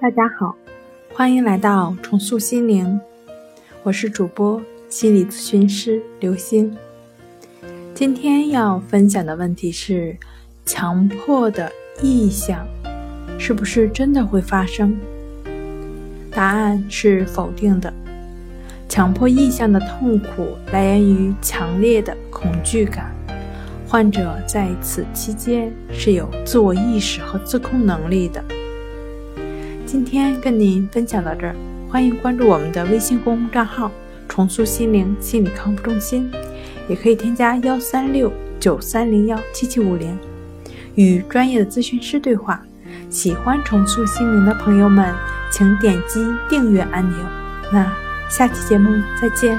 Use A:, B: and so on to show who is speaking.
A: 大家好，欢迎来到重塑心灵，我是主播心理咨询师刘星。今天要分享的问题是：强迫的意向是不是真的会发生？答案是否定的。强迫意向的痛苦来源于强烈的恐惧感，患者在此期间是有自我意识和自控能力的。今天跟您分享到这儿，欢迎关注我们的微信公众账号“重塑心灵心理康复中心”，也可以添加幺三六九三零幺七七五零，与专业的咨询师对话。喜欢重塑心灵的朋友们，请点击订阅按钮。那下期节目再见。